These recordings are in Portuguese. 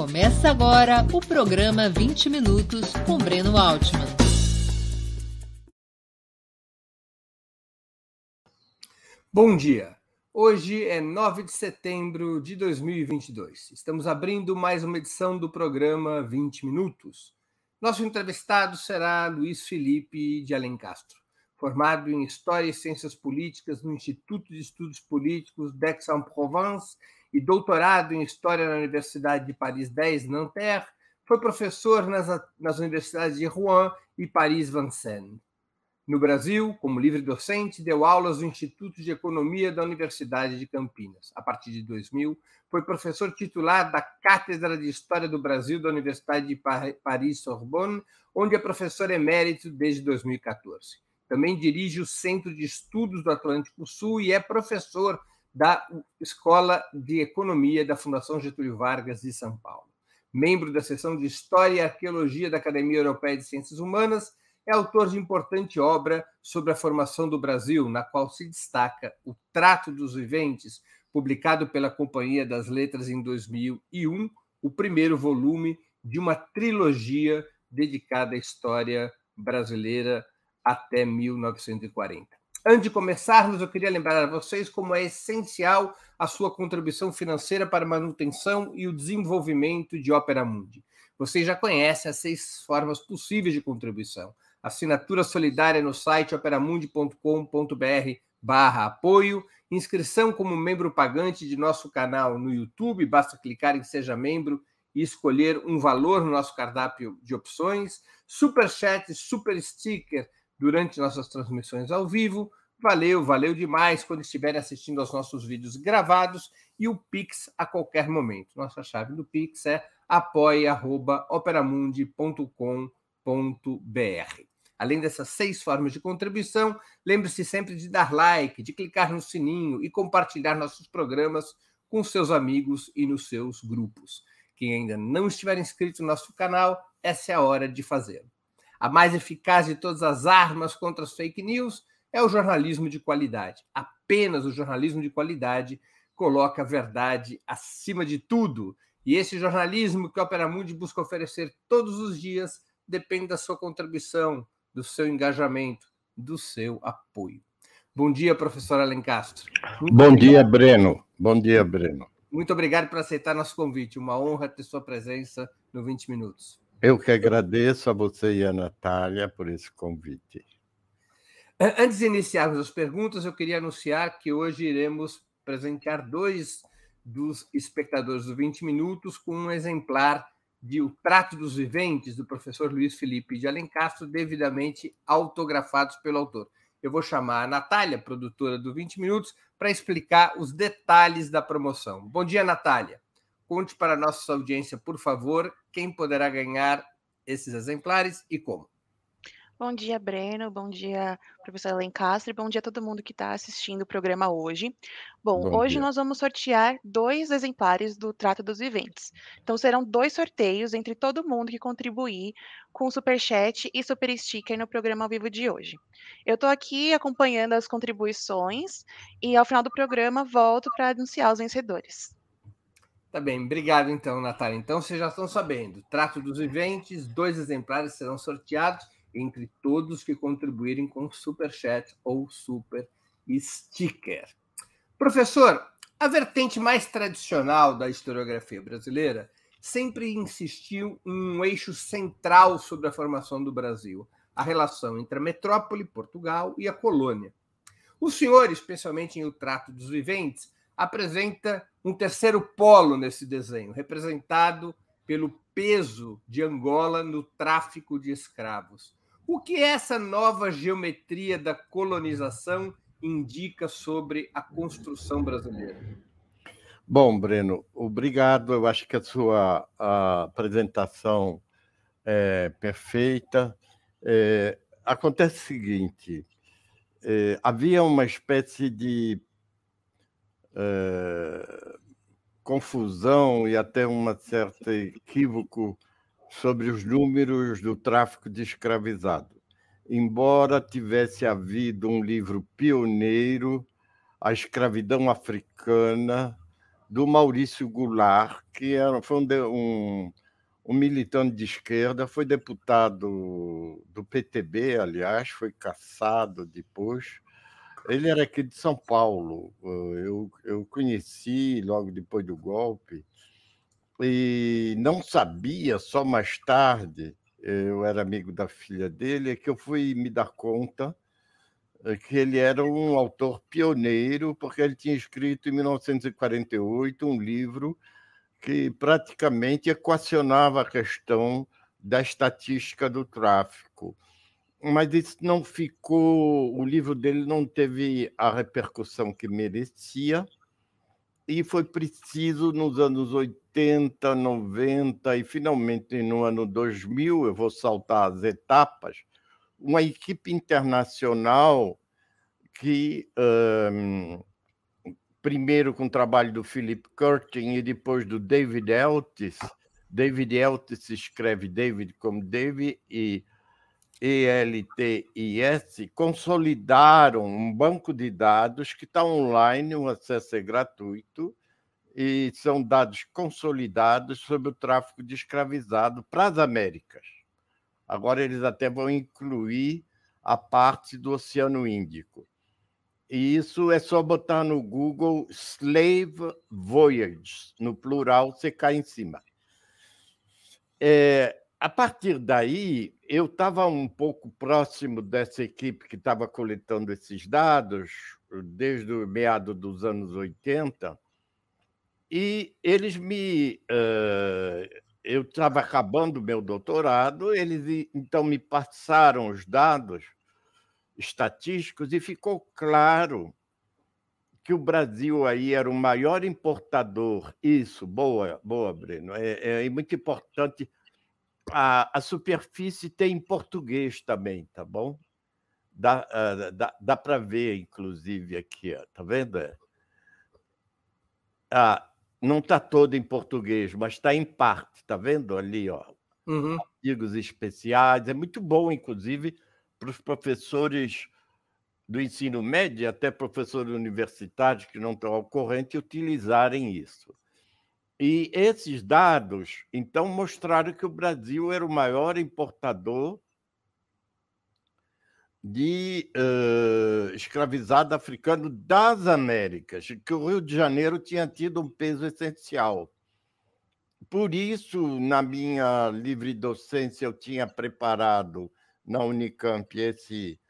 Começa agora o programa 20 Minutos com Breno Altman. Bom dia. Hoje é 9 de setembro de 2022. Estamos abrindo mais uma edição do programa 20 Minutos. Nosso entrevistado será Luiz Felipe de Alencastro, formado em História e Ciências Políticas no Instituto de Estudos Políticos d'Aix-en-Provence e doutorado em História na Universidade de Paris 10, Nanterre, foi professor nas, nas universidades de Rouen e Paris-Vincennes. No Brasil, como livre docente, deu aulas no Instituto de Economia da Universidade de Campinas. A partir de 2000, foi professor titular da Cátedra de História do Brasil da Universidade de Paris-Sorbonne, onde é professor emérito desde 2014. Também dirige o Centro de Estudos do Atlântico Sul e é professor da Escola de Economia da Fundação Getúlio Vargas de São Paulo. Membro da seção de História e Arqueologia da Academia Europeia de Ciências Humanas, é autor de importante obra sobre a formação do Brasil, na qual se destaca O Trato dos Viventes, publicado pela Companhia das Letras em 2001, o primeiro volume de uma trilogia dedicada à história brasileira até 1940. Antes de começarmos, eu queria lembrar a vocês como é essencial a sua contribuição financeira para a manutenção e o desenvolvimento de Opera Mundi. Vocês já conhecem as seis formas possíveis de contribuição. Assinatura solidária no site operamundi.com.br barra apoio, inscrição como membro pagante de nosso canal no YouTube, basta clicar em Seja Membro e escolher um valor no nosso cardápio de opções, super chat, super sticker, durante nossas transmissões ao vivo. Valeu, valeu demais quando estiverem assistindo aos nossos vídeos gravados e o Pix a qualquer momento. Nossa chave do Pix é apoia.operamundi.com.br. Além dessas seis formas de contribuição, lembre-se sempre de dar like, de clicar no sininho e compartilhar nossos programas com seus amigos e nos seus grupos. Quem ainda não estiver inscrito no nosso canal, essa é a hora de fazê-lo. A mais eficaz de todas as armas contra as fake news é o jornalismo de qualidade. Apenas o jornalismo de qualidade coloca a verdade acima de tudo. E esse jornalismo que a Opera Mundi busca oferecer todos os dias depende da sua contribuição, do seu engajamento, do seu apoio. Bom dia, professor Alencastro. Muito Bom obrigado. dia, Breno. Bom dia, Breno. Muito obrigado por aceitar nosso convite. Uma honra ter sua presença no 20 Minutos. Eu que agradeço a você e a Natália por esse convite. Antes de iniciarmos as perguntas, eu queria anunciar que hoje iremos presentear dois dos espectadores do 20 Minutos com um exemplar de O Trato dos Viventes, do professor Luiz Felipe de Alencastro, devidamente autografados pelo autor. Eu vou chamar a Natália, produtora do 20 Minutos, para explicar os detalhes da promoção. Bom dia, Natália. Conte para a nossa audiência, por favor, quem poderá ganhar esses exemplares e como. Bom dia, Breno. Bom dia, professor Lencastre. Bom dia a todo mundo que está assistindo o programa hoje. Bom, Bom hoje dia. nós vamos sortear dois exemplares do Trato dos Viventes. Então, serão dois sorteios entre todo mundo que contribuir com o Superchat e Super Sticker no programa ao vivo de hoje. Eu estou aqui acompanhando as contribuições e, ao final do programa, volto para anunciar os vencedores. Tá bem, obrigado então, Natália. Então vocês já estão sabendo, trato dos viventes, dois exemplares serão sorteados entre todos que contribuírem com super chat ou super sticker. Professor, a vertente mais tradicional da historiografia brasileira sempre insistiu em um eixo central sobre a formação do Brasil, a relação entre a metrópole, Portugal, e a colônia. O senhor, especialmente em O Trato dos Viventes, apresenta um terceiro polo nesse desenho, representado pelo peso de Angola no tráfico de escravos. O que essa nova geometria da colonização indica sobre a construção brasileira? Bom, Breno, obrigado. Eu acho que a sua a apresentação é perfeita. É, acontece o seguinte: é, havia uma espécie de é, confusão e até um certo equívoco sobre os números do tráfico de escravizado. Embora tivesse havido um livro pioneiro, A Escravidão Africana, do Maurício Goulart, que era, foi um, um, militante de esquerda, foi deputado do PTB, aliás, foi caçado depois. Ele era aqui de São Paulo. Eu, eu conheci logo depois do golpe e não sabia, só mais tarde, eu era amigo da filha dele, é que eu fui me dar conta é, que ele era um autor pioneiro, porque ele tinha escrito em 1948 um livro que praticamente equacionava a questão da estatística do tráfico. Mas isso não ficou, o livro dele não teve a repercussão que merecia, e foi preciso, nos anos 80, 90 e finalmente no ano 2000, eu vou saltar as etapas, uma equipe internacional que, um, primeiro com o trabalho do Philip Curtin e depois do David Eltis, David Eltis escreve David como David e ELTIS, consolidaram um banco de dados que está online, o acesso é gratuito, e são dados consolidados sobre o tráfico de escravizado para as Américas. Agora eles até vão incluir a parte do Oceano Índico. E isso é só botar no Google Slave Voyages, no plural, você cai em cima. É, a partir daí, eu estava um pouco próximo dessa equipe que estava coletando esses dados desde o meado dos anos 80, e eles me. Uh, eu estava acabando meu doutorado, eles então me passaram os dados estatísticos e ficou claro que o Brasil aí era o maior importador. Isso, boa, boa, Breno. É, é muito importante a, a superfície tem em português também, tá bom? Dá, uh, dá, dá para ver, inclusive, aqui, ó, tá vendo? Ah, não está todo em português, mas está em parte, tá vendo ali, ó? Uhum. Artigos especiais, é muito bom, inclusive, para os professores do ensino médio, até professores universitários que não estão ao corrente, utilizarem isso. E esses dados, então, mostraram que o Brasil era o maior importador de uh, escravizado africano das Américas, que o Rio de Janeiro tinha tido um peso essencial. Por isso, na minha livre docência, eu tinha preparado na Unicamp esse,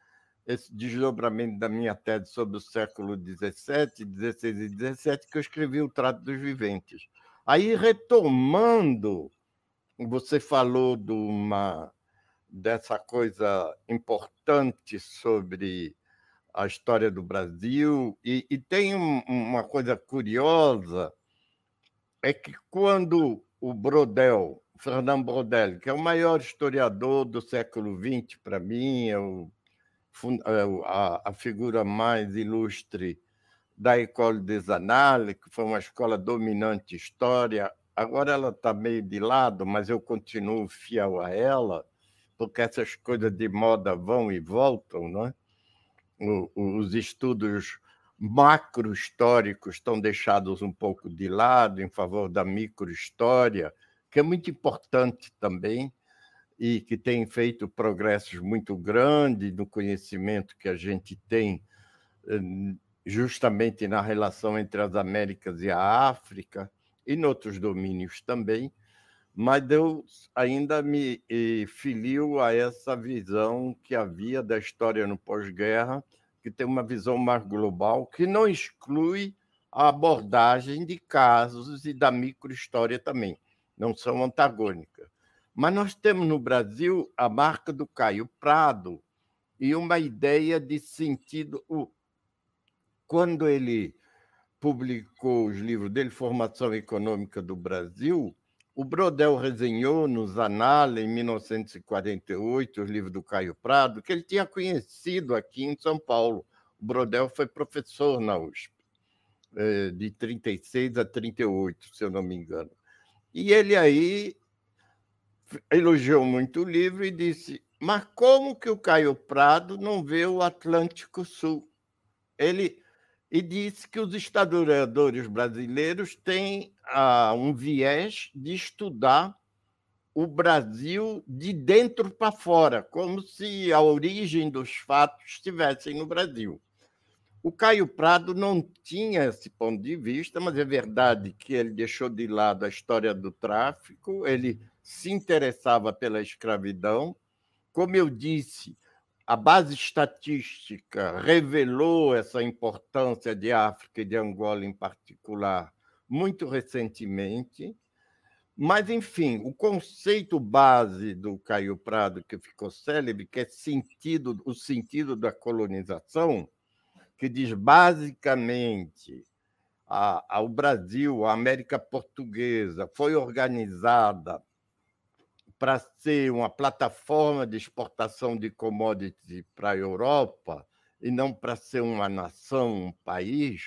esse desdobramento da minha tese sobre o século XVII, XVI e XVII, que eu escrevi o Trato dos Viventes. Aí, retomando, você falou de uma, dessa coisa importante sobre a história do Brasil, e, e tem um, uma coisa curiosa, é que quando o Brodel, Fernando Brodel, que é o maior historiador do século XX, para mim, é, o, é a, a figura mais ilustre da École des Annales, que foi uma escola dominante história. Agora ela está meio de lado, mas eu continuo fiel a ela, porque essas coisas de moda vão e voltam, não é? Os estudos macro-históricos estão deixados um pouco de lado em favor da micro-história, que é muito importante também e que tem feito progressos muito grandes no conhecimento que a gente tem eh, justamente na relação entre as Américas e a África, e em outros domínios também, mas Deus ainda me filiu a essa visão que havia da história no pós-guerra, que tem uma visão mais global, que não exclui a abordagem de casos e da microhistória também, não são antagônicas. Mas nós temos no Brasil a marca do Caio Prado e uma ideia de sentido quando ele publicou os livros dele, Formação Econômica do Brasil, o Brodel resenhou nos Anales, em 1948, os livros do Caio Prado, que ele tinha conhecido aqui em São Paulo. O Brodel foi professor na USP, eh, de 36 a 38, se eu não me engano. E ele aí elogiou muito o livro e disse: Mas como que o Caio Prado não vê o Atlântico Sul? Ele e disse que os historiadores brasileiros têm ah, um viés de estudar o Brasil de dentro para fora, como se a origem dos fatos estivessem no Brasil. O Caio Prado não tinha esse ponto de vista, mas é verdade que ele deixou de lado a história do tráfico, ele se interessava pela escravidão. Como eu disse, a base estatística revelou essa importância de África e de Angola em particular muito recentemente. Mas, enfim, o conceito base do Caio Prado, que ficou célebre, que é sentido, o sentido da colonização, que diz basicamente a, a, o Brasil, a América Portuguesa, foi organizada para ser uma plataforma de exportação de commodities para a Europa e não para ser uma nação, um país,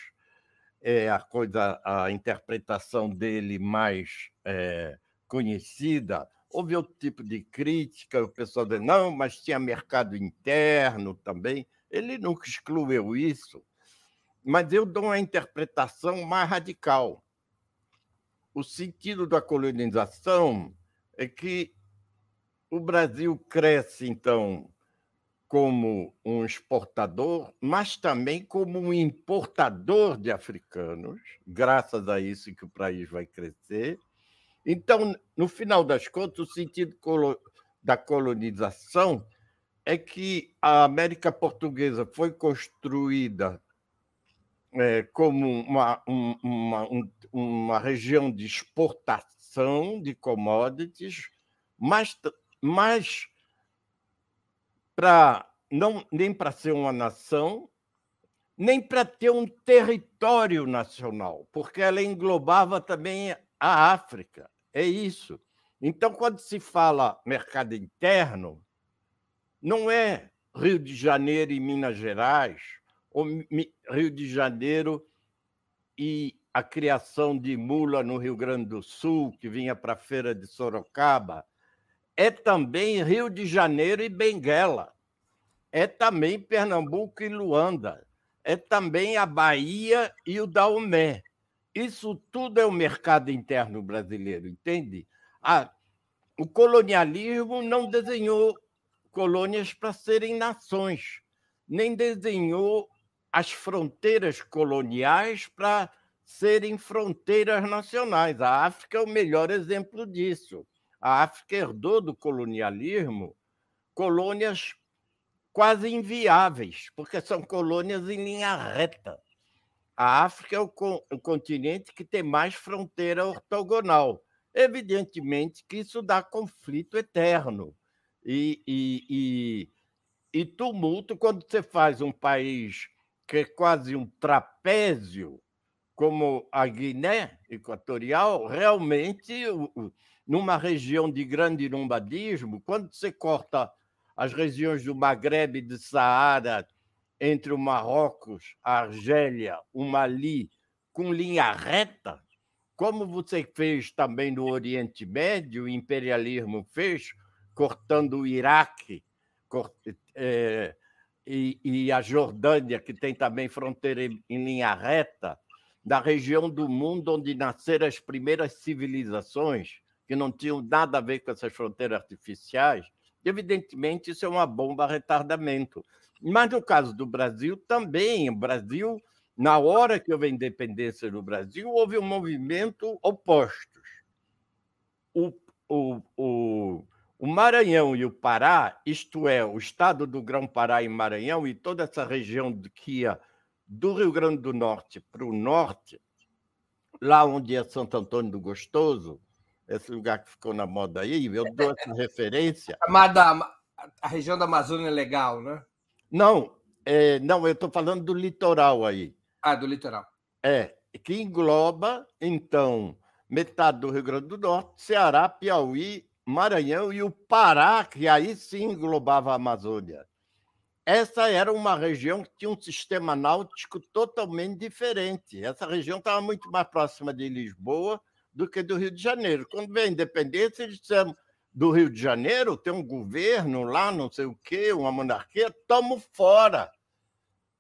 é a coisa, a interpretação dele mais é, conhecida. Houve outro tipo de crítica, o pessoal dizendo, não, mas tinha mercado interno também. Ele nunca excluiu isso, mas eu dou uma interpretação mais radical. O sentido da colonização é que o Brasil cresce, então, como um exportador, mas também como um importador de africanos, graças a isso que o país vai crescer. Então, no final das contas, o sentido da colonização é que a América Portuguesa foi construída é, como uma, uma, uma região de exportação de commodities, mas, mas para não nem para ser uma nação, nem para ter um território nacional, porque ela englobava também a África. É isso. Então, quando se fala mercado interno, não é Rio de Janeiro e Minas Gerais, ou Rio de Janeiro e a criação de mula no Rio Grande do Sul, que vinha para a feira de Sorocaba, é também Rio de Janeiro e Benguela, é também Pernambuco e Luanda, é também a Bahia e o Daomé. Isso tudo é o mercado interno brasileiro, entende? Ah, o colonialismo não desenhou colônias para serem nações, nem desenhou as fronteiras coloniais para serem fronteiras nacionais. A África é o melhor exemplo disso. A África herdou do colonialismo colônias quase inviáveis, porque são colônias em linha reta. A África é o, o continente que tem mais fronteira ortogonal. Evidentemente que isso dá conflito eterno e, e, e, e tumulto quando você faz um país que é quase um trapézio, como a Guiné Equatorial, realmente numa região de grande nomadismo, quando você corta as regiões do Maghreb de Saara entre o Marrocos, a Argélia, o Mali, com linha reta, como você fez também no Oriente Médio, o imperialismo fez, cortando o Iraque é, e, e a Jordânia, que tem também fronteira em linha reta, da região do mundo onde nasceram as primeiras civilizações, que não tinham nada a ver com essas fronteiras artificiais, evidentemente isso é uma bomba retardamento. Mas no caso do Brasil também, o Brasil, na hora que houve a independência do Brasil, houve um movimento opostos. O, o, o, o Maranhão e o Pará, isto é, o estado do Grão-Pará e Maranhão e toda essa região que ia do Rio Grande do Norte para o norte, lá onde é Santo Antônio do Gostoso, esse lugar que ficou na moda aí, eu dou essa referência. Chamada a região da Amazônia Legal, né? Não, é, não, eu estou falando do litoral aí. Ah, do litoral. É, que engloba, então, metade do Rio Grande do Norte, Ceará, Piauí, Maranhão e o Pará, que aí sim englobava a Amazônia. Essa era uma região que tinha um sistema náutico totalmente diferente. Essa região estava muito mais próxima de Lisboa do que do Rio de Janeiro. Quando veio a independência, eles disseram do Rio de Janeiro, tem um governo lá, não sei o quê, uma monarquia, tomo fora.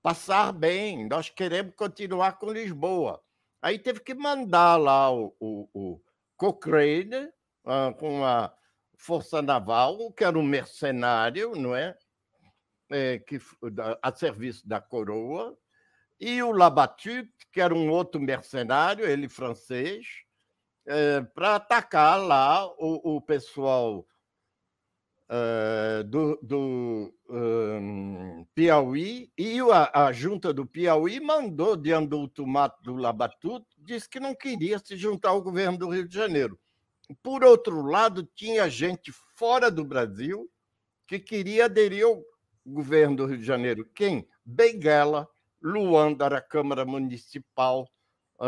passar bem, nós queremos continuar com Lisboa. Aí teve que mandar lá o, o, o Cochrane, uh, com a Força Naval, que era um mercenário, não é? é que, a serviço da coroa, e o Labatut, que era um outro mercenário, ele francês, é, para atacar lá o, o pessoal uh, do, do um, Piauí, e a, a, junta do Piauí mandou diante do ultimato do Labatut, disse que não queria se juntar ao governo do Rio de Janeiro. Por outro lado, tinha gente fora do Brasil que queria aderir ao governo do Rio de Janeiro. Quem? Benguela, Luanda, era a Câmara Municipal,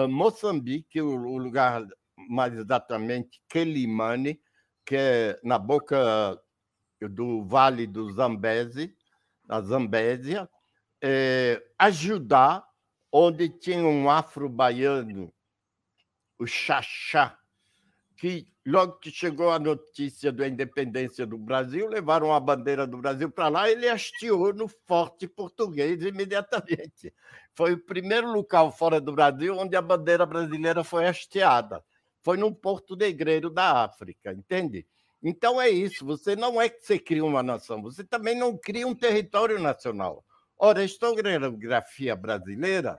Moçambique, o lugar mais exatamente Quelimane, que é na boca do Vale do Zambeze, na Zambésia, é, ajudar onde tinha um afro-baiano, o Xaxá, que logo que chegou a notícia da independência do Brasil, levaram a bandeira do Brasil para lá, ele hasteou no forte português imediatamente. Foi o primeiro local fora do Brasil onde a bandeira brasileira foi hasteada. Foi num porto negreiro da África, entende? Então é isso, você não é que você cria uma nação, você também não cria um território nacional. Ora, a historiografia brasileira,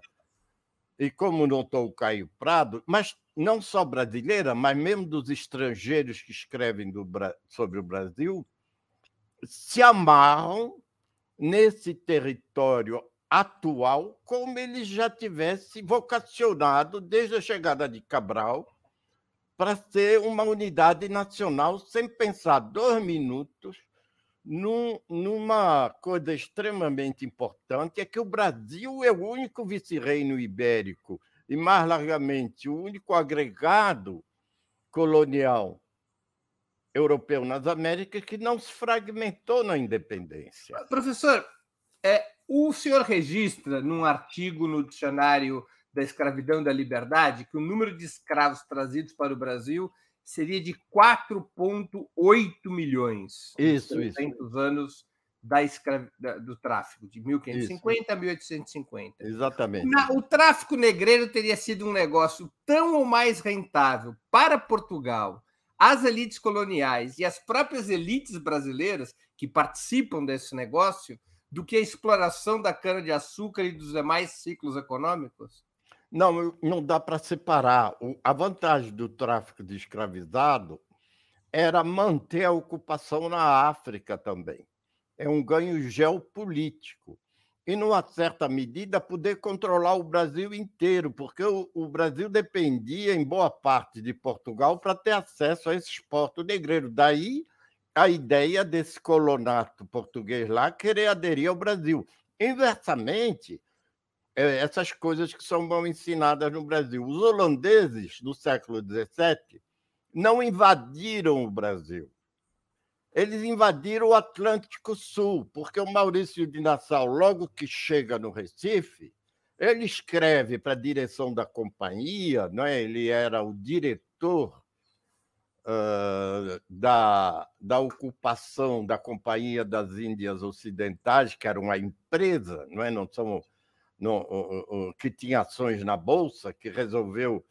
e como notou o Caio Prado, mas não só brasileira, mas mesmo dos estrangeiros que escrevem do, sobre o Brasil, se amarram nesse território atual como ele já tivesse vocacionado desde a chegada de Cabral para ser uma unidade nacional sem pensar dois minutos num, numa coisa extremamente importante, é que o Brasil é o único vice-reino ibérico e, mais largamente, o único agregado colonial europeu nas Américas que não se fragmentou na independência. Professor, é, o senhor registra num artigo no dicionário da escravidão e da liberdade, que o número de escravos trazidos para o Brasil seria de 4,8 milhões. Isso, 300 isso. anos da escrav... do tráfico, de 1550 isso. a 1850. Exatamente. o tráfico negreiro teria sido um negócio tão ou mais rentável para Portugal, as elites coloniais e as próprias elites brasileiras que participam desse negócio do que a exploração da cana-de-açúcar e dos demais ciclos econômicos? Não, não dá para separar. A vantagem do tráfico de escravizado era manter a ocupação na África também. É um ganho geopolítico. E, numa certa medida, poder controlar o Brasil inteiro, porque o, o Brasil dependia, em boa parte, de Portugal para ter acesso a esses portos negreiros. Daí a ideia desse colonato português lá querer aderir ao Brasil. Inversamente, essas coisas que são mal ensinadas no Brasil. Os holandeses, do século XVII, não invadiram o Brasil. Eles invadiram o Atlântico Sul, porque o Maurício de Nassau, logo que chega no Recife, ele escreve para a direção da companhia, não é? ele era o diretor uh, da, da ocupação da Companhia das Índias Ocidentais, que era uma empresa, não é? Não somos no, que tinha ações na Bolsa, que resolveu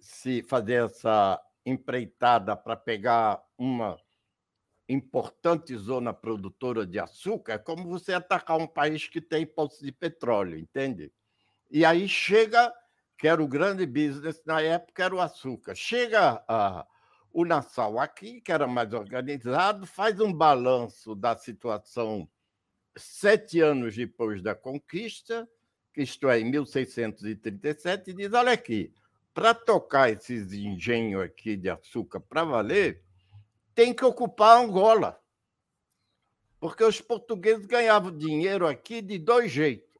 se fazer essa empreitada para pegar uma importante zona produtora de açúcar, é como você atacar um país que tem poços de petróleo, entende? E aí chega, que era o grande business na época, era o açúcar. Chega a, o Nassau aqui, que era mais organizado, faz um balanço da situação sete anos depois da conquista, isto é, em 1637, diz: olha aqui, para tocar esses engenhos aqui de açúcar para valer, tem que ocupar Angola. Porque os portugueses ganhavam dinheiro aqui de dois jeitos.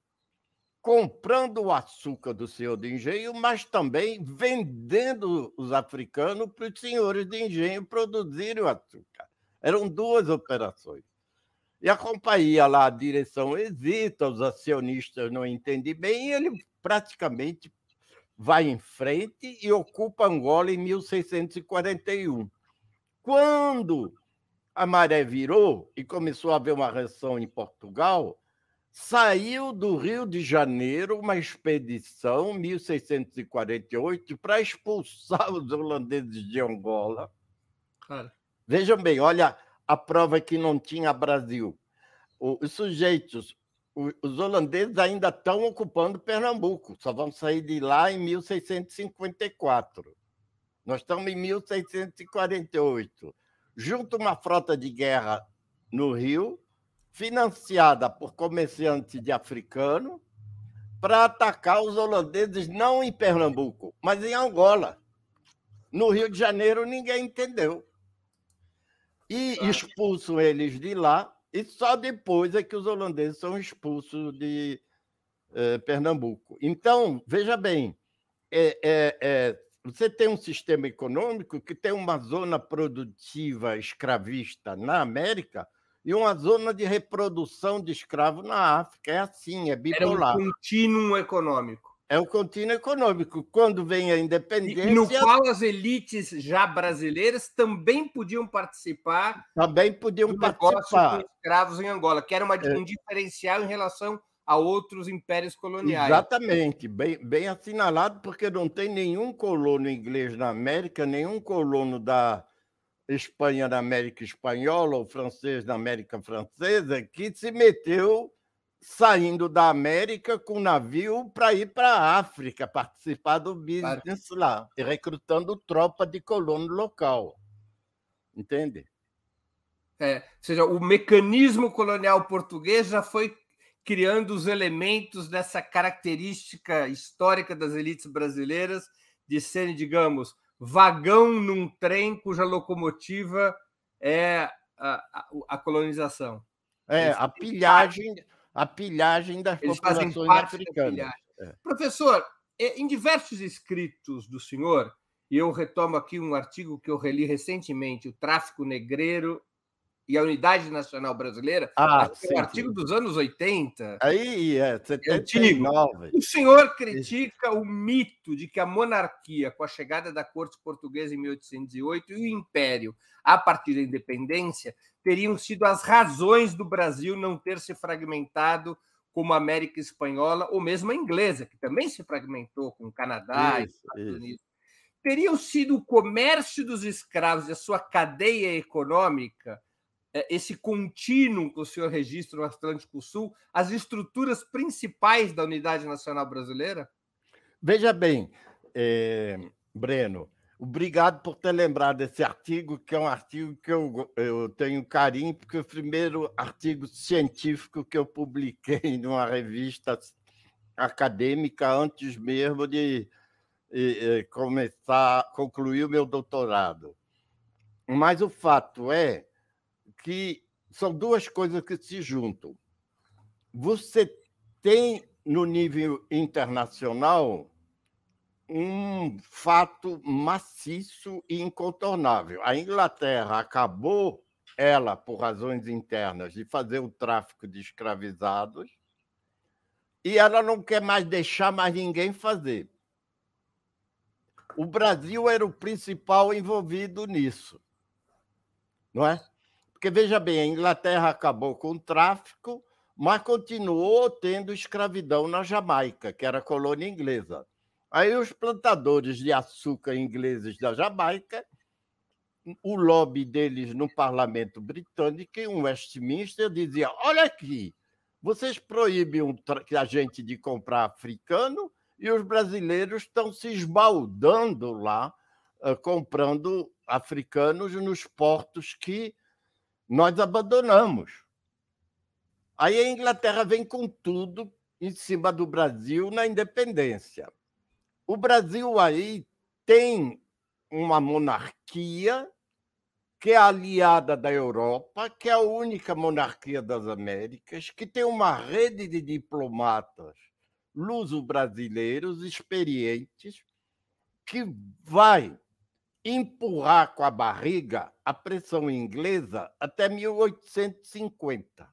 Comprando o açúcar do senhor de engenho, mas também vendendo os africanos para os senhores de engenho produzirem o açúcar. Eram duas operações. E a companhia lá, a direção hesita, os acionistas não entendem bem, e ele praticamente vai em frente e ocupa Angola em 1641. Quando a maré virou e começou a haver uma reação em Portugal, saiu do Rio de Janeiro uma expedição, 1648, para expulsar os holandeses de Angola. Cara. Vejam bem, olha a prova que não tinha Brasil. Os sujeitos, os holandeses ainda estão ocupando Pernambuco, só vão sair de lá em 1654. Nós estamos em 1648. Junto uma frota de guerra no Rio, financiada por comerciantes de africano, para atacar os holandeses não em Pernambuco, mas em Angola. No Rio de Janeiro, ninguém entendeu. E expulsam eles de lá, e só depois é que os holandeses são expulsos de eh, Pernambuco. Então, veja bem, é, é, é, você tem um sistema econômico que tem uma zona produtiva escravista na América e uma zona de reprodução de escravo na África. É assim, é bipolar. É um contínuo econômico. É um contínuo econômico. Quando vem a independência. E no qual as elites já brasileiras também podiam participar. Também podiam participar. Com escravos em Angola, que era uma, é. um diferencial em relação a outros impérios coloniais. Exatamente, bem, bem assinalado, porque não tem nenhum colono inglês na América, nenhum colono da Espanha na América Espanhola ou francês na América Francesa, que se meteu saindo da América com navio para ir para a África, participar do business claro. lá, e recrutando tropa de colono local. Entende? É, ou seja, o mecanismo colonial português já foi criando os elementos dessa característica histórica das elites brasileiras de serem, digamos, vagão num trem cuja locomotiva é a, a, a colonização. É, a pilhagem, a pilhagem das Eles populações africanas. É. Professor, é, em diversos escritos do senhor, e eu retomo aqui um artigo que eu reli recentemente, O Tráfico Negreiro e a Unidade Nacional Brasileira, ah, é sim, um artigo sim. dos anos 80. Aí é, 79. É o senhor critica o mito de que a monarquia, com a chegada da corte portuguesa em 1808 e o império a partir da independência, teriam sido as razões do Brasil não ter se fragmentado como a América Espanhola ou mesmo a inglesa, que também se fragmentou com o Canadá isso, e Estados isso. Unidos. Teriam sido o comércio dos escravos e a sua cadeia econômica esse contínuo que o senhor registra no Atlântico Sul, as estruturas principais da Unidade Nacional Brasileira? Veja bem, é, Breno, obrigado por ter lembrado desse artigo, que é um artigo que eu, eu tenho carinho, porque é o primeiro artigo científico que eu publiquei numa revista acadêmica antes mesmo de, de começar, concluir o meu doutorado. Mas o fato é que são duas coisas que se juntam. Você tem, no nível internacional, um fato maciço e incontornável. A Inglaterra acabou, ela, por razões internas, de fazer o tráfico de escravizados e ela não quer mais deixar mais ninguém fazer. O Brasil era o principal envolvido nisso, não é? Porque, veja bem, a Inglaterra acabou com o tráfico, mas continuou tendo escravidão na Jamaica, que era colônia inglesa. Aí os plantadores de açúcar ingleses da Jamaica, o lobby deles no parlamento britânico, em Westminster, dizia: olha aqui, vocês proíbem a gente de comprar africano e os brasileiros estão se esbaldando lá, comprando africanos nos portos que nós abandonamos. Aí a Inglaterra vem com tudo em cima do Brasil na independência. O Brasil aí tem uma monarquia que é aliada da Europa, que é a única monarquia das Américas, que tem uma rede de diplomatas luso-brasileiros experientes, que vai empurrar com a barriga a pressão inglesa até 1850.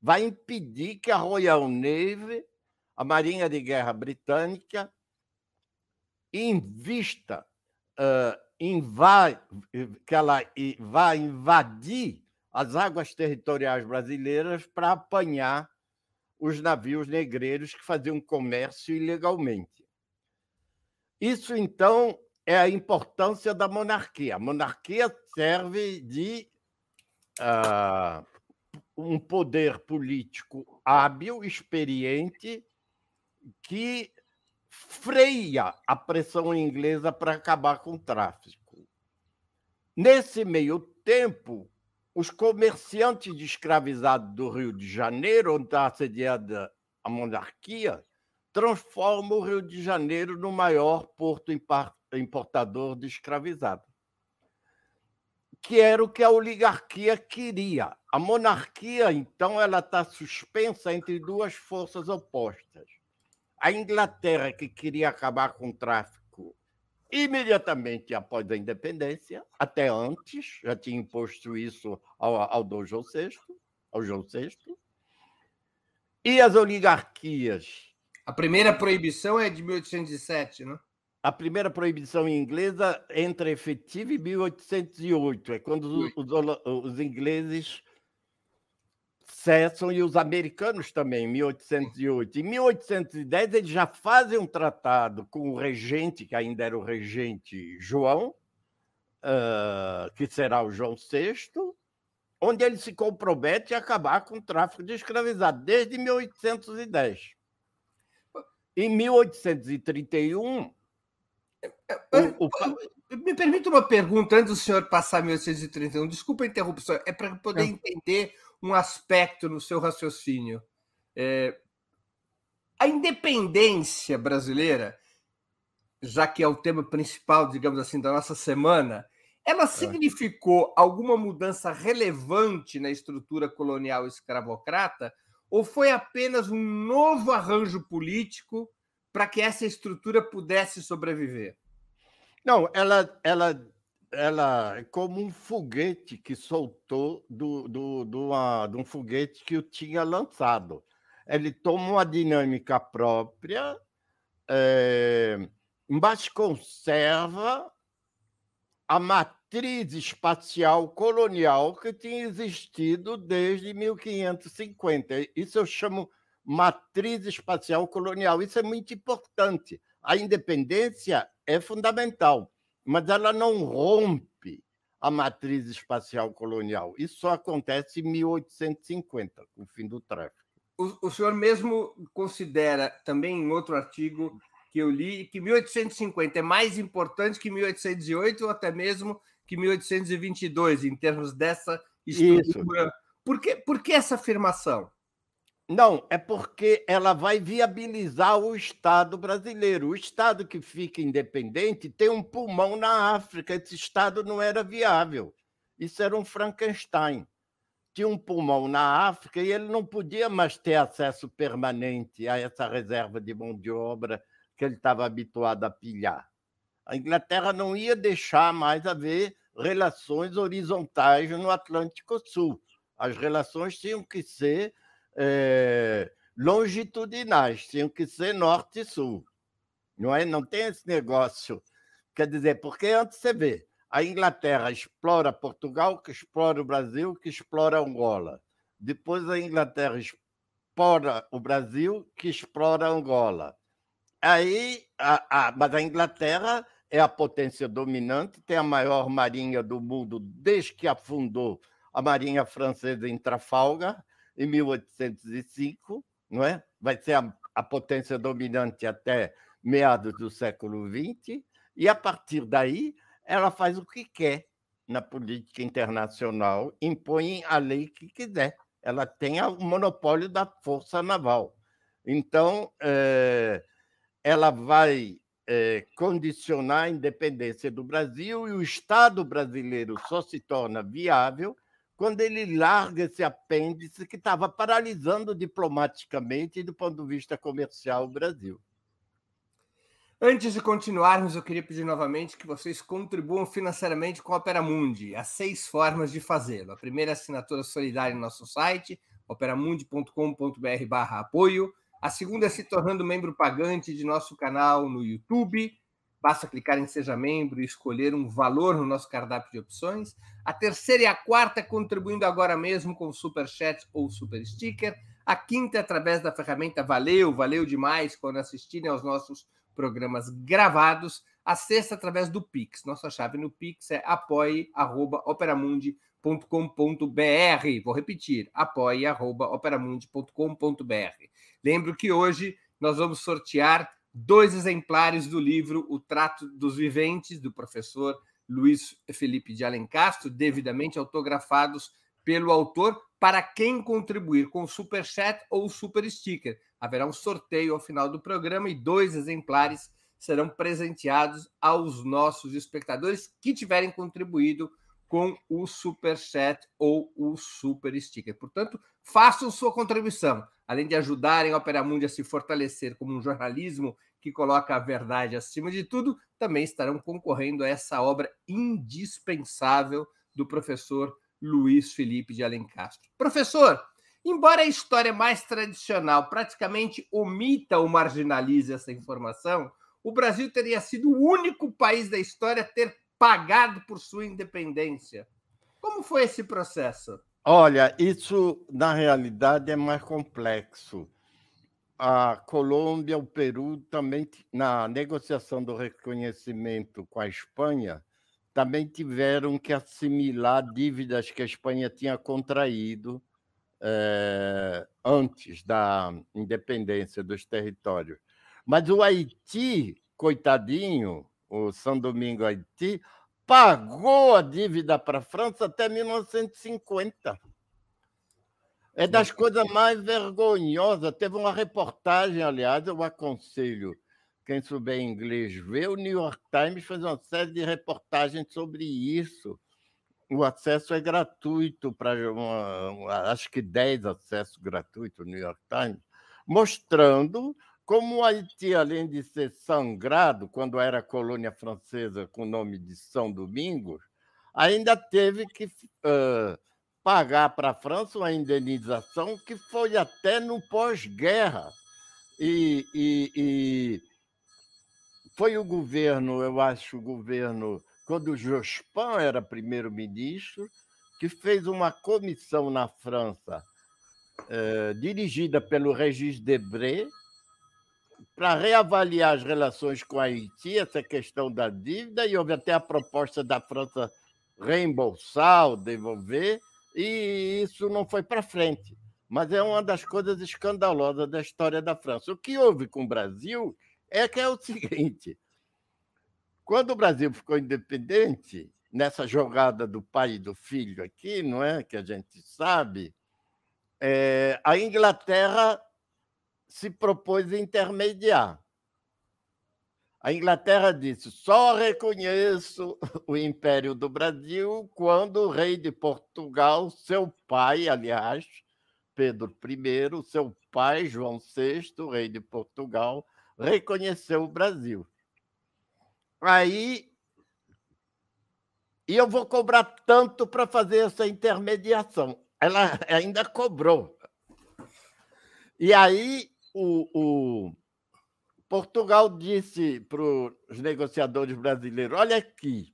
Vai impedir que a Royal Navy, a Marinha de Guerra Britânica, invista, uh, invade, que ela vá invadir as águas territoriais brasileiras para apanhar os navios negreiros que faziam comércio ilegalmente. Isso, então, é a importância da monarquia. A monarquia serve de uh, um poder político hábil, experiente, que freia a pressão inglesa para acabar com o tráfico. Nesse meio tempo, os comerciantes de escravizados do Rio de Janeiro, onde está assediada a monarquia, transformam o Rio de Janeiro no maior porto importador de escravizados que era o que a oligarquia queria. A monarquia, então, ela está suspensa entre duas forças opostas. A Inglaterra, que queria acabar com o tráfico imediatamente após a independência, até antes, já tinha imposto isso ao, ao Dom João VI, ao João VI. E as oligarquias. A primeira proibição é de 1807, não? A primeira proibição inglesa entra efetiva em 1808, é quando os, os, os, ingleses cessam e os americanos também, em 1808. Em 1810, eles já fazem um tratado com o regente, que ainda era o regente João, uh, que será o João VI, onde ele se compromete a acabar com o tráfico de escravizados, desde 1810. Em 1831, o, o... Me permita uma pergunta antes do senhor passar 1831. Desculpa a interrupção, é para poder entender um aspecto no seu raciocínio. É... A independência brasileira, já que é o tema principal, digamos assim, da nossa semana, ela é. significou alguma mudança relevante na estrutura colonial escravocrata ou foi apenas um novo arranjo político para que essa estrutura pudesse sobreviver? Não, ela, ela, ela é como um foguete que soltou do, do, do uma, de um foguete que o tinha lançado. Ele toma uma dinâmica própria, é, mas conserva a matriz espacial colonial que tinha existido desde 1550. Isso eu chamo matriz espacial colonial. Isso é muito importante. A independência é fundamental, mas ela não rompe a matriz espacial colonial. Isso só acontece em 1850, com o fim do tráfico. O, o senhor mesmo considera, também em outro artigo que eu li, que 1850 é mais importante que 1808 ou até mesmo que 1822, em termos dessa estrutura. Isso. Por que, por que essa afirmação? Não, é porque ela vai viabilizar o Estado brasileiro. O Estado que fica independente tem um pulmão na África. Esse Estado não era viável. Isso era um Frankenstein. Tinha um pulmão na África e ele não podia mais ter acesso permanente a essa reserva de mão de obra que ele estava habituado a pilhar. A Inglaterra não ia deixar mais haver relações horizontais no Atlântico Sul. As relações tinham que ser é, longitudinais, tinham que ser norte e sul. Não, é? não tem esse negócio. Quer dizer, porque antes você vê, a Inglaterra explora Portugal, que explora o Brasil, que explora Angola. Depois a Inglaterra explora o Brasil, que explora Angola. Aí, a, a, mas a Inglaterra é a potência dominante, tem a maior marinha do mundo desde que afundou a marinha francesa em Trafalgar, em 1805, não é? vai ser a, a potência dominante até meados do século XX, e a partir daí ela faz o que quer na política internacional, impõe a lei que quiser. Ela tem o monopólio da força naval. Então, é, ela vai é, condicionar a independência do Brasil e o Estado brasileiro só se torna viável quando ele larga esse apêndice que estava paralisando diplomaticamente e do ponto de vista comercial o Brasil. Antes de continuarmos, eu queria pedir novamente que vocês contribuam financeiramente com a Opera Mundi. Há seis formas de fazê-lo. A primeira é assinatura solidária no nosso site, operamundi.com.br apoio. A segunda é se tornando membro pagante de nosso canal no YouTube. Basta clicar em Seja Membro e escolher um valor no nosso cardápio de opções. A terceira e a quarta contribuindo agora mesmo com Super Chat ou Super Sticker. A quinta através da ferramenta Valeu, valeu demais quando assistirem aos nossos programas gravados. A sexta através do Pix. Nossa chave no Pix é apoie.operamundi.com.br. Vou repetir, apoie.operamundi.com.br. Lembro que hoje nós vamos sortear dois exemplares do livro O Trato dos Viventes, do professor Luiz Felipe de Alencastro, devidamente autografados pelo autor, para quem contribuir com o Super Chat ou Super Sticker. Haverá um sorteio ao final do programa e dois exemplares serão presenteados aos nossos espectadores que tiverem contribuído com o Super Chat ou o Super Sticker. Portanto, façam sua contribuição. Além de ajudarem a Opera Mundi a se fortalecer como um jornalismo que coloca a verdade acima de tudo, também estarão concorrendo a essa obra indispensável do professor Luiz Felipe de Alencastro. Professor, embora a história mais tradicional praticamente omita ou marginalize essa informação, o Brasil teria sido o único país da história a ter pagado por sua independência. Como foi esse processo? Olha, isso na realidade é mais complexo a Colômbia, o Peru também, na negociação do reconhecimento com a Espanha, também tiveram que assimilar dívidas que a Espanha tinha contraído é, antes da independência dos territórios. Mas o Haiti, coitadinho, o São Domingo Haiti, pagou a dívida para a França até 1950. É das coisas mais vergonhosas. Teve uma reportagem, aliás, eu aconselho quem souber inglês ver. O New York Times fez uma série de reportagens sobre isso. O acesso é gratuito para acho que 10 acessos gratuitos no New York Times, mostrando como o Haiti, além de ser sangrado quando era colônia francesa com o nome de São Domingos, ainda teve que uh, pagar para a França uma indenização que foi até no pós-guerra. E, e, e, foi o governo, eu acho, o governo, quando o Jospin era primeiro-ministro, que fez uma comissão na França, dirigida pelo Regis Debré, para reavaliar as relações com a Haiti, essa questão da dívida, e houve até a proposta da França reembolsar ou devolver, e isso não foi para frente. Mas é uma das coisas escandalosas da história da França. O que houve com o Brasil é que é o seguinte: quando o Brasil ficou independente, nessa jogada do pai e do filho aqui, não é? Que a gente sabe, é, a Inglaterra se propôs intermediar. A Inglaterra disse: só reconheço o Império do Brasil quando o rei de Portugal, seu pai, aliás, Pedro I, seu pai, João VI, rei de Portugal, reconheceu o Brasil. Aí. E eu vou cobrar tanto para fazer essa intermediação. Ela ainda cobrou. E aí o, o Portugal disse para os negociadores brasileiros: olha aqui,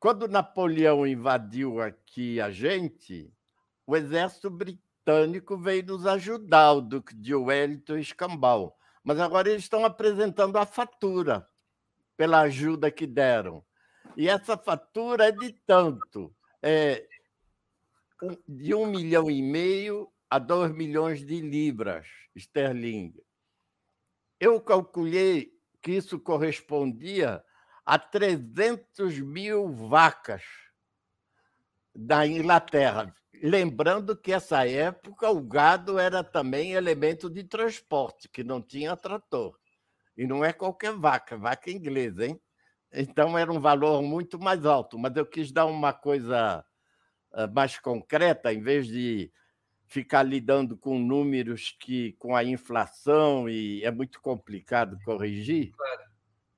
quando Napoleão invadiu aqui a gente, o exército britânico veio nos ajudar, o Duque de Wellington e Escambau. Mas agora eles estão apresentando a fatura pela ajuda que deram. E essa fatura é de tanto, é de um milhão e meio a dois milhões de libras esterlinhas eu calculei que isso correspondia a 300 mil vacas da Inglaterra. Lembrando que essa época o gado era também elemento de transporte, que não tinha trator. E não é qualquer vaca, vaca inglesa, hein? Então era um valor muito mais alto. Mas eu quis dar uma coisa ah, mais concreta, em vez de ficar lidando com números que com a inflação e é muito complicado corrigir.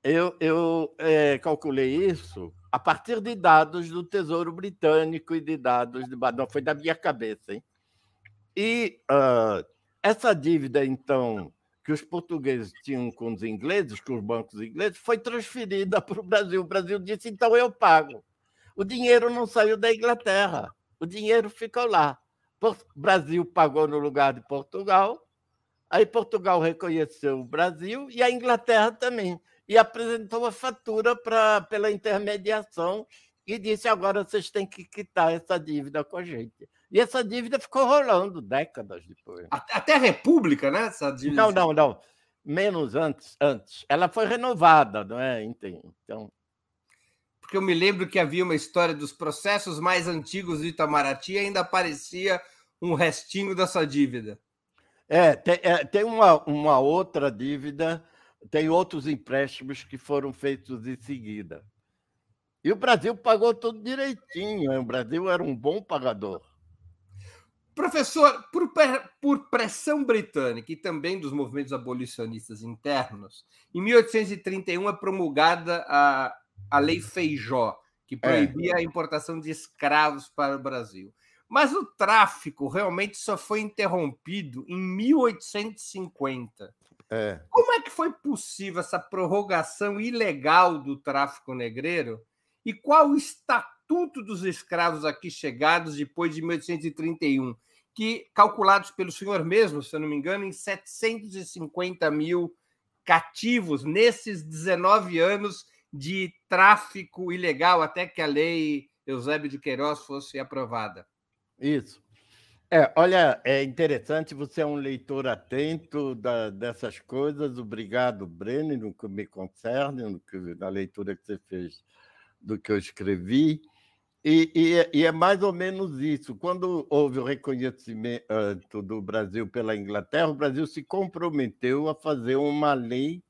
Eu, eu é, calculei isso a partir de dados do Tesouro Britânico e de dados de não foi da minha cabeça, hein? E uh, essa dívida então que os portugueses tinham com os ingleses, com os bancos ingleses, foi transferida para o Brasil. O Brasil disse então eu pago. O dinheiro não saiu da Inglaterra, o dinheiro ficou lá Brasil pagou no lugar de Portugal, aí Portugal reconheceu o Brasil e a Inglaterra também, e apresentou a fatura pra, pela intermediação e disse: agora vocês têm que quitar essa dívida com a gente. E essa dívida ficou rolando décadas depois. Até a República, né? Essa dívida. Não, não, não. Menos antes, antes. Ela foi renovada, não é? Então. Porque eu me lembro que havia uma história dos processos mais antigos do Itamaraty e ainda aparecia um restinho dessa dívida. É, tem, é, tem uma, uma outra dívida, tem outros empréstimos que foram feitos em seguida. E o Brasil pagou tudo direitinho. O Brasil era um bom pagador. Professor, por, por, pressão britânica e também dos movimentos abolicionistas internos, em 1831 é promulgada a, a Lei Feijó, que é. proibia é. a importação de escravos para o Brasil. Mas o tráfico realmente só foi interrompido em 1850. É. Como é que foi possível essa prorrogação ilegal do tráfico negreiro? E qual o estatuto dos escravos aqui chegados depois de 1831? que, calculados pelo senhor mesmo, se eu não me engano, em 750 mil cativos nesses 19 anos de tráfico ilegal, até que a lei Eusébio de Queiroz fosse aprovada. Isso. É, olha, é interessante, você é um leitor atento da, dessas coisas. Obrigado, Breno, no que me concerne, no que, na leitura que você fez do que eu escrevi. E, e, e, é mais ou menos isso. Quando houve o reconhecimento do Brasil pela Inglaterra, o Brasil se comprometeu a fazer uma lei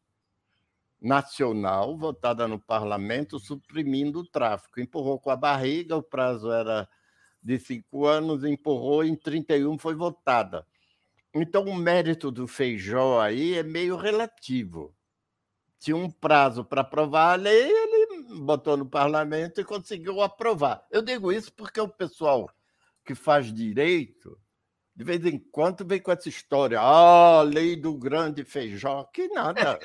nacional votada no parlamento suprimindo o tráfico. Empurrou com a barriga, o prazo era de cinco anos, empurrou, em 31 foi votada. Então, o mérito do Feijó aí é meio relativo. Tinha um prazo para aprovar a lei, ele botou no parlamento e conseguiu aprovar. Eu digo isso porque o pessoal que faz direito, de vez em quando, vem com essa história: ah, lei do grande feijão, que nada.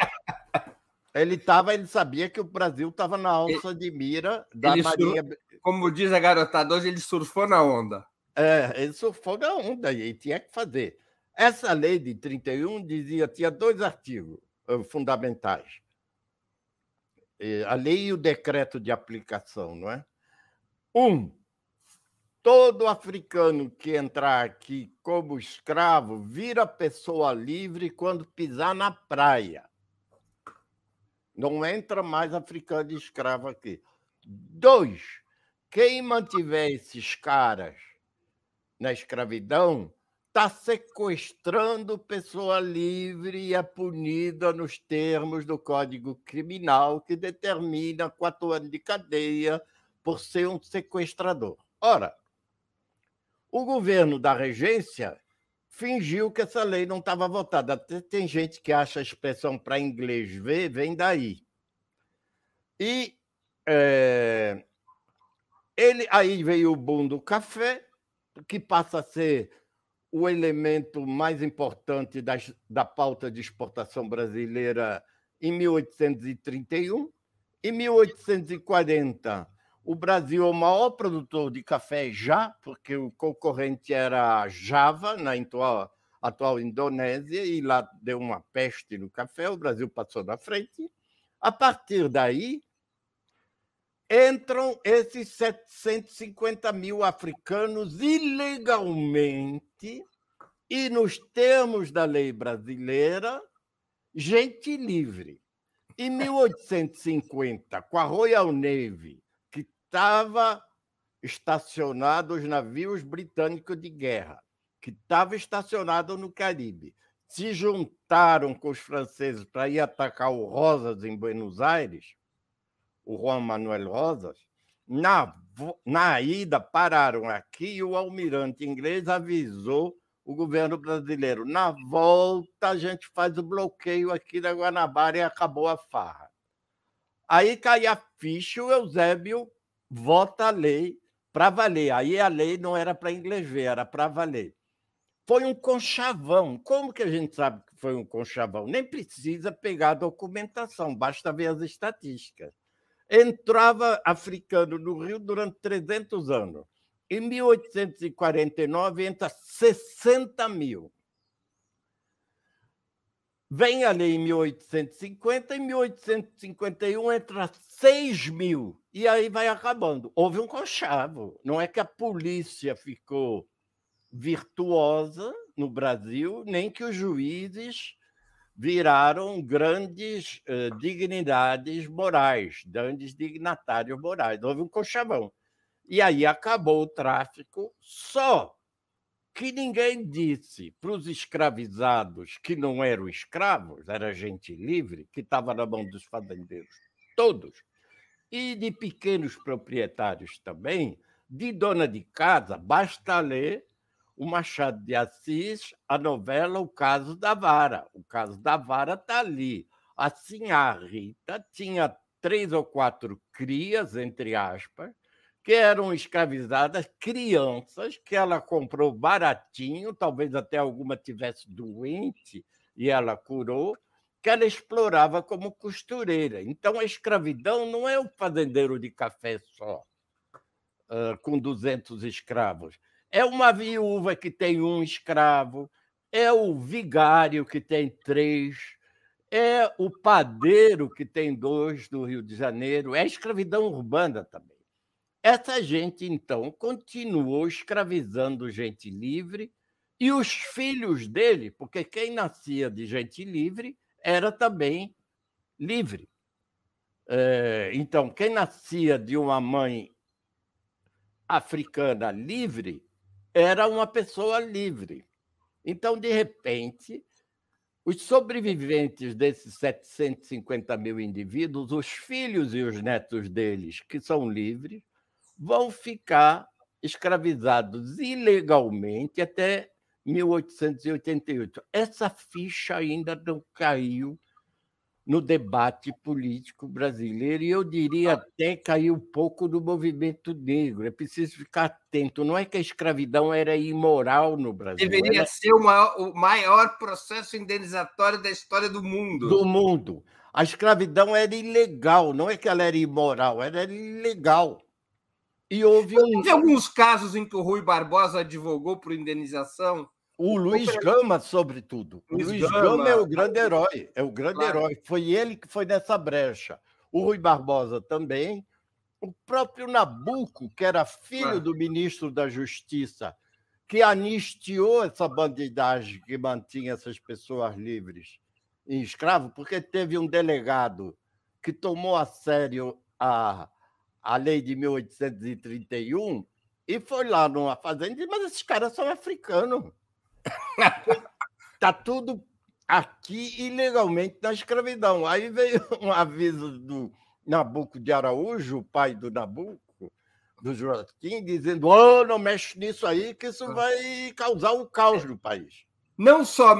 Ele tava, ele sabia que o Brasil estava na alça de mira da ele Marinha. Sur... Como diz a garotada hoje, ele surfou na onda. É, ele surfou na onda e tinha que fazer. Essa lei de 31 dizia, tinha dois artigos eh, fundamentais a lei e o decreto de aplicação, não é? Um, todo africano que entrar aqui como escravo vira pessoa livre quando pisar na praia. Não entra mais africano escravo aqui. Dois, quem mantiver esses caras na escravidão está sequestrando pessoa livre e é punida nos termos do Código Criminal, que determina quatro anos de cadeia por ser um sequestrador. Ora, o governo da regência fingiu que essa lei não estava votada. Até tem gente que acha a expressão para inglês ver, vem daí. E é, ele aí veio o boom do café, que passa a ser o elemento mais importante das, da pauta de exportação brasileira em 1831. Em 1840, o Brasil é o maior produtor de café já, porque o concorrente era Java, na atual, atual Indonésia, e lá deu uma peste no café, o Brasil passou na frente. A partir daí, entram esses 750 mil africanos ilegalmente e, nos termos da lei brasileira, gente livre. Em 1850, com a Royal Navy, estava estacionado os navios britânicos de guerra, que estava estacionado no Caribe, se juntaram com os franceses para ir atacar o Rosas em Buenos Aires, o Juan Manuel Rosas, na, na ida pararam aqui e o almirante inglês avisou o governo brasileiro. Na volta, a gente faz o bloqueio aqui da Guanabara e acabou a farra. Aí cai a ficha, o Eusébio vota a lei para valer. Aí a lei não era para inglês ver, era para valer. Foi um conchavão. Como que a gente sabe que foi um conchavão? Nem precisa pegar a documentação, basta ver as estatísticas entrava africano no Rio durante 300 anos. Em 1849 entra 60 mil. Vem a lei em 1850, em 1851 entra 6 mil, e aí vai acabando. Houve um conchavo. Não é que a polícia ficou virtuosa no Brasil, nem que os juízes viraram grandes uh, dignidades morais, grandes dignatários morais. Houve um conchavão. E aí acabou o tráfico só que ninguém disse para os escravizados que não eram escravos, era gente livre, que estava na mão dos fazendeiros, todos, e de pequenos proprietários também, de dona de casa, basta ler o Machado de Assis, a novela O Caso da Vara. O Caso da Vara está ali. Assim, a Rita tinha três ou quatro crias, entre aspas, que eram escravizadas, crianças que ela comprou baratinho, talvez até alguma tivesse doente e ela curou, que ela explorava como costureira. Então, a escravidão não é o fazendeiro de café só, com 200 escravos. É uma viúva que tem um escravo, é o vigário que tem três, é o padeiro que tem dois no Rio de Janeiro, é a escravidão urbana também. Essa gente, então, continuou escravizando gente livre e os filhos dele, porque quem nascia de gente livre era também livre. É, então, quem nascia de uma mãe africana livre era uma pessoa livre. Então, de repente, os sobreviventes desses 750 mil indivíduos, os filhos e os netos deles, que são livres, vão ficar escravizados ilegalmente até 1888. Essa ficha ainda não caiu no debate político brasileiro, e eu diria até caiu um pouco no movimento negro. É preciso ficar atento. Não é que a escravidão era imoral no Brasil. Deveria era... ser o maior, o maior processo indenizatório da história do mundo. Do mundo. A escravidão era ilegal, não é que ela era imoral, ela era ilegal. E houve um... Teve alguns casos em que o Rui Barbosa advogou por indenização. O Luiz Gama, sobretudo. Luiz o Luiz Gama, Gama, é o grande herói. É o grande claro. herói. Foi ele que foi nessa brecha. O Rui Barbosa também. O próprio Nabuco, que era filho claro. do ministro da Justiça, que anistiou essa bandidagem que mantinha essas pessoas livres em escravo, porque teve um delegado que tomou a sério a a lei de 1831 e foi lá numa fazenda e disse, mas esses caras são africanos. Está tudo aqui ilegalmente na escravidão. Aí veio um aviso do Nabuco de Araújo, o pai do Nabuco, do Joaquim, dizendo: oh, não mexe nisso aí, que isso vai causar um caos no país. Não só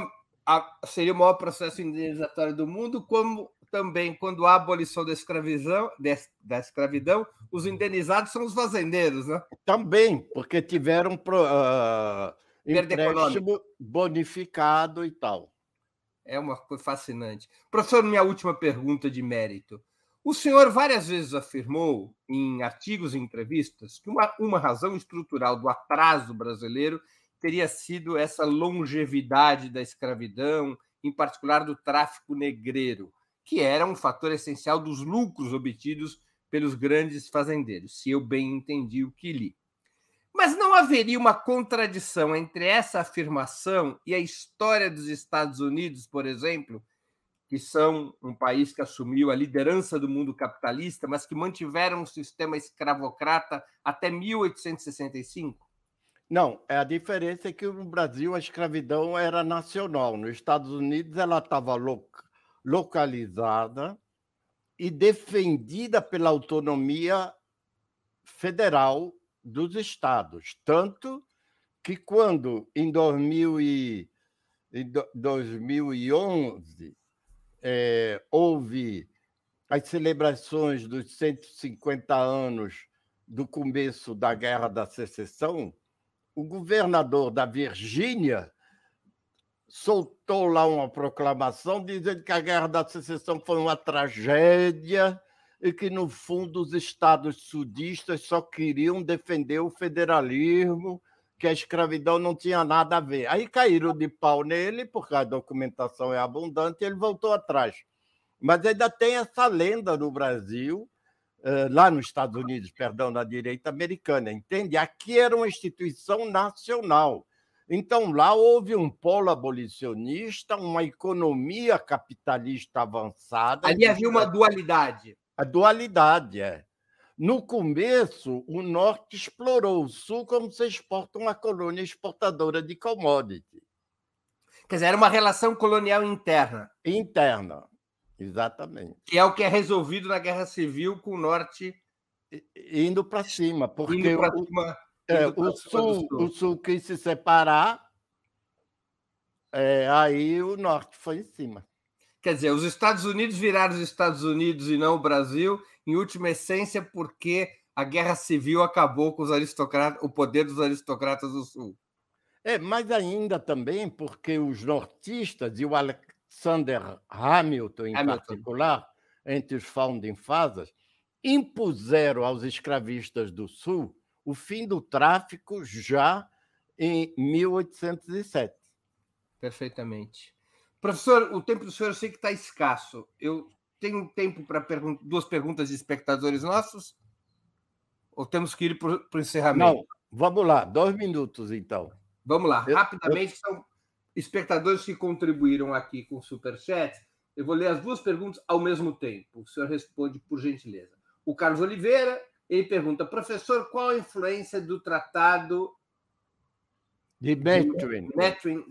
a, seria o maior processo indenizatório do mundo, como também, quando há abolição da escravidão, da escravidão, os indenizados são os fazendeiros, né? Também, porque tiveram uh, empréstimo bonificado e tal. É uma coisa fascinante. Professor, minha última pergunta de mérito. O senhor várias vezes afirmou, em artigos e entrevistas, que uma, uma razão estrutural do atraso brasileiro teria sido essa longevidade da escravidão, em particular do tráfico negreiro que era um fator essencial dos lucros obtidos pelos grandes fazendeiros, se eu bem entendi o que li. Mas não haveria uma contradição entre essa afirmação e a história dos Estados Unidos, por exemplo, que são um país que assumiu a liderança do mundo capitalista, mas que mantiveram um sistema escravocrata até 1865? Não, é a diferença é que no Brasil a escravidão era nacional, nos Estados Unidos ela estava louca localizada e defendida pela autonomia federal dos estados. Tanto que, quando, em, 2000 e, em 2011, é, houve as celebrações dos 150 anos do começo da Guerra da Secessão, o governador da Virgínia soltou lá uma proclamação dizendo que a Guerra da Secessão foi uma tragédia e que, no fundo, os estados sudistas só queriam defender o federalismo, que a escravidão não tinha nada a ver. Aí caíram de pau nele, porque a documentação é abundante, e ele voltou atrás. Mas ainda tem essa lenda no Brasil, eh, lá nos Estados Unidos, perdão, na direita americana, entende? Aqui era uma instituição nacional. Então, lá houve um polo abolicionista, uma economia capitalista avançada. Ali havia uma dualidade. A dualidade, é. No começo, o Norte explorou o Sul como se exporta uma colônia exportadora de commodity. Quer dizer, era uma relação colonial interna. Interna, exatamente. Que é o que é resolvido na Guerra Civil com o Norte indo para cima, porque cima, é, o, sul, sul, o Sul quis se separar, é, aí o Norte foi em cima. Quer dizer, os Estados Unidos viraram os Estados Unidos e não o Brasil, em última essência, porque a guerra civil acabou com os aristocratas, o poder dos aristocratas do Sul. É, mas ainda também porque os nortistas e o Alexander Hamilton, em Hamilton. particular, entre os founding fathers, impuseram aos escravistas do Sul o fim do tráfico já em 1807. Perfeitamente. Professor, o tempo do senhor eu sei que está escasso. Eu tenho tempo para pergun duas perguntas de espectadores nossos? Ou temos que ir para o encerramento? Não, vamos lá, dois minutos então. Vamos lá, eu, rapidamente, eu... são espectadores que contribuíram aqui com o Superchat. Eu vou ler as duas perguntas ao mesmo tempo. O senhor responde, por gentileza. O Carlos Oliveira, ele pergunta, professor, qual a influência do tratado de Methuen,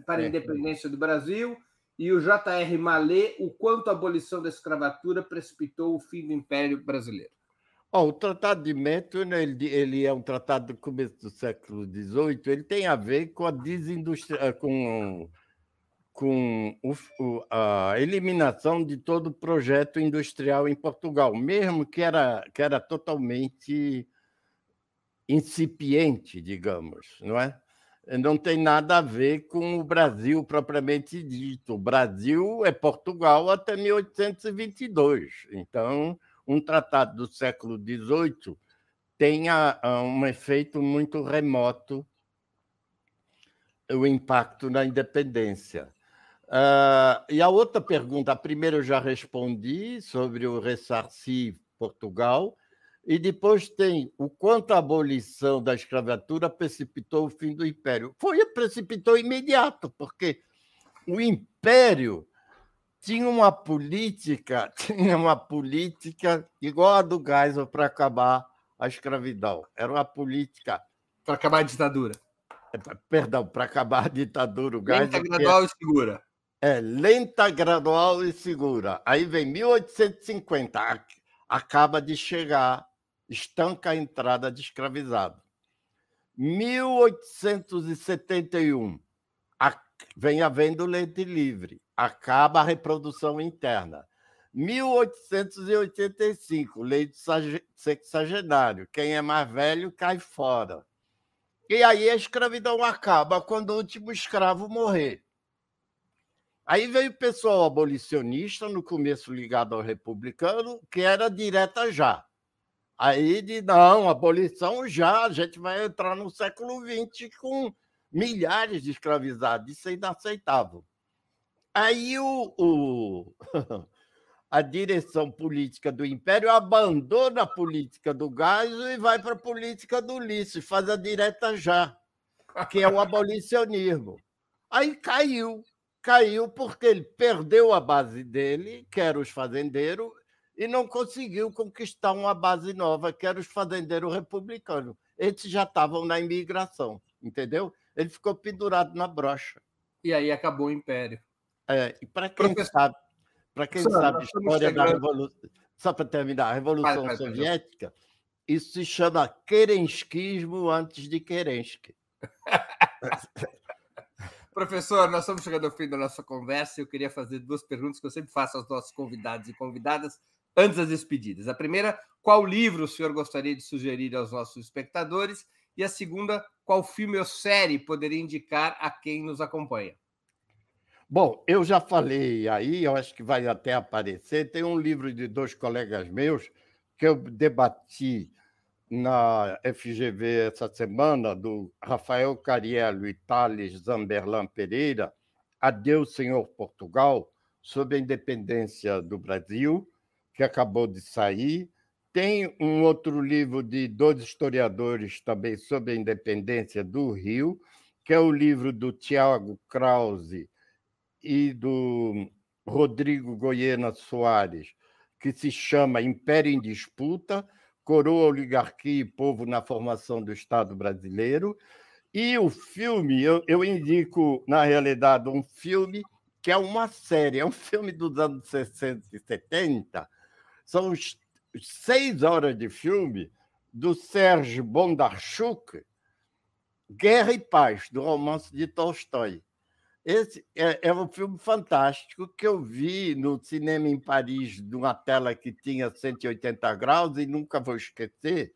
para a independência do Brasil e o J.R. Mallet, o quanto a abolição da escravatura precipitou o fim do Império Brasileiro. Oh, o Tratado de Methuen ele, ele é um tratado do começo do século XVIII. Ele tem a ver com a desindustria, com, com o, a eliminação de todo o projeto industrial em Portugal, mesmo que era, que era totalmente incipiente, digamos, não é? não tem nada a ver com o Brasil propriamente dito. O Brasil é Portugal até 1822. Então, um tratado do século XVIII tem um efeito muito remoto o impacto na independência. Uh, e a outra pergunta, a primeira eu já respondi sobre o ressarcir Portugal, e depois tem o quanto a abolição da escravatura precipitou o fim do império. Foi precipitou imediato, porque o império tinha uma política, tinha uma política igual a do Geisel para acabar a escravidão. Era uma política para acabar a ditadura. É, perdão, para acabar a ditadura, o Geisel. Lenta, gradual e segura. É, lenta, gradual e segura. Aí vem 1850, acaba de chegar estanca a entrada de escravizado. 1871, vem havendo leite livre, acaba a reprodução interna. 1885, leite sexagenário, quem é mais velho cai fora. E aí a escravidão acaba quando o último escravo morrer. Aí veio o pessoal abolicionista, no começo ligado ao republicano, que era direta já. Aí de não, abolição já, a gente vai entrar no século XX com milhares de escravizados, isso é inaceitável. Aí o, o, a direção política do Império abandona a política do gás e vai para a política do Ulisses, faz a direta já, que é o abolicionismo. Aí caiu, caiu porque ele perdeu a base dele, que era os fazendeiros, e não conseguiu conquistar uma base nova, que era os fazendeiros republicanos. Eles já estavam na imigração, entendeu? Ele ficou pendurado na brocha. E aí acabou o Império. É, e para quem Professor... sabe, para quem sabe a história da Revolução, só para terminar, a Revolução vai, vai, Soviética, vai. isso se chama Kerenskismo antes de Kerensky. Professor, nós estamos chegando ao fim da nossa conversa e eu queria fazer duas perguntas que eu sempre faço aos nossos convidados e convidadas antes das despedidas. A primeira, qual livro o senhor gostaria de sugerir aos nossos espectadores? E a segunda, qual filme ou série poderia indicar a quem nos acompanha? Bom, eu já falei aí, eu acho que vai até aparecer. Tem um livro de dois colegas meus que eu debati na FGV essa semana, do Rafael Cariello e Thales Zamberlan Pereira, Adeus, Senhor Portugal, sobre a independência do Brasil, que acabou de sair. Tem um outro livro de dois historiadores também sobre a independência do Rio, que é o livro do Tiago Krause e do Rodrigo Goiena Soares, que se chama Império em Disputa, Coroa, Oligarquia e Povo na Formação do Estado Brasileiro. E o filme, eu, eu indico, na realidade, um filme que é uma série, é um filme dos anos 60 e 70. São seis horas de filme do Sérgio Bondarchuk, Guerra e Paz, do romance de Tolstói. Esse é, é, um filme fantástico que eu vi no cinema em Paris, numa tela que tinha 180 graus, e nunca vou esquecer.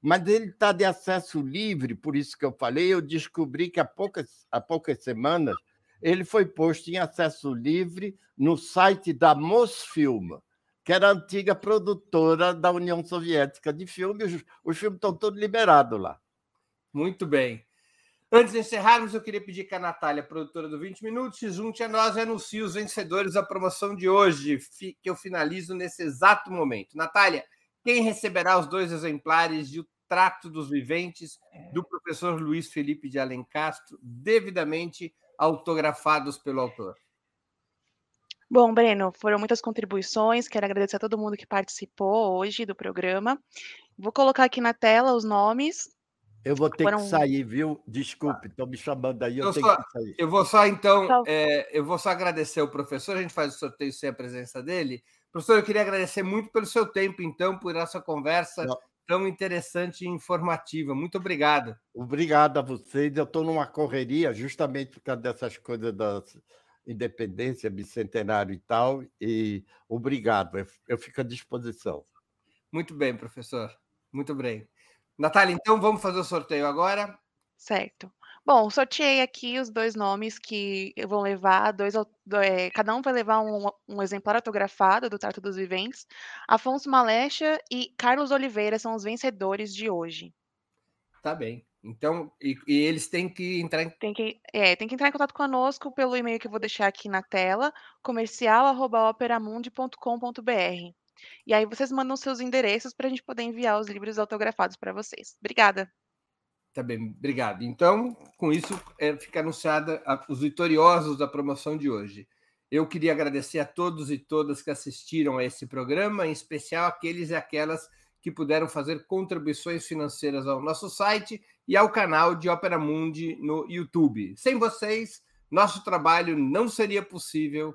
Mas ele está de acesso livre, por isso que eu falei. Eu descobri que há poucas, há poucas semanas ele foi posto em acesso livre no site da Mosfilm, que era a antiga produtora da União Soviética de filmes. Os, os filmes estão todos liberados lá. Muito bem. Antes de encerrarmos, eu queria pedir que a Natália, produtora do 20 Minutos, se junte a nós e anuncie os vencedores da promoção de hoje, que eu finalizo nesse exato momento. Natália, quem receberá os dois exemplares de O Trato dos Viventes, do professor Luiz Felipe de Alencastro, devidamente autografados pelo autor? Bom, Breno, foram muitas contribuições. Quero agradecer a todo mundo que participou hoje do programa. Vou colocar aqui na tela os nomes eu vou ter Foram... que sair, viu? Desculpe, estão me chamando aí, eu, eu tenho só, que sair. Eu vou só, então, é, eu vou só agradecer o professor, a gente faz o sorteio sem a presença dele. Professor, eu queria agradecer muito pelo seu tempo, então, por essa conversa Não. tão interessante e informativa. Muito obrigado. Obrigado a vocês. Eu estou numa correria, justamente por causa dessas coisas da independência, bicentenário e tal, e obrigado. Eu fico à disposição. Muito bem, professor. Muito bem. Natália, então vamos fazer o sorteio agora. Certo. Bom, sorteei aqui os dois nomes que vão levar, dois, é, cada um vai levar um, um, exemplar autografado do Trato dos Viventes. Afonso Malecha e Carlos Oliveira são os vencedores de hoje. Tá bem. Então, e, e eles têm que entrar em... Tem que, é, tem que entrar em contato conosco pelo e-mail que eu vou deixar aqui na tela, comercial.operamundi.com.br. E aí vocês mandam seus endereços para a gente poder enviar os livros autografados para vocês. Obrigada. Tá bem, obrigado. Então, com isso, é, fica anunciada a, os vitoriosos da promoção de hoje. Eu queria agradecer a todos e todas que assistiram a esse programa, em especial aqueles e aquelas que puderam fazer contribuições financeiras ao nosso site e ao canal de Opera Mundi no YouTube. Sem vocês, nosso trabalho não seria possível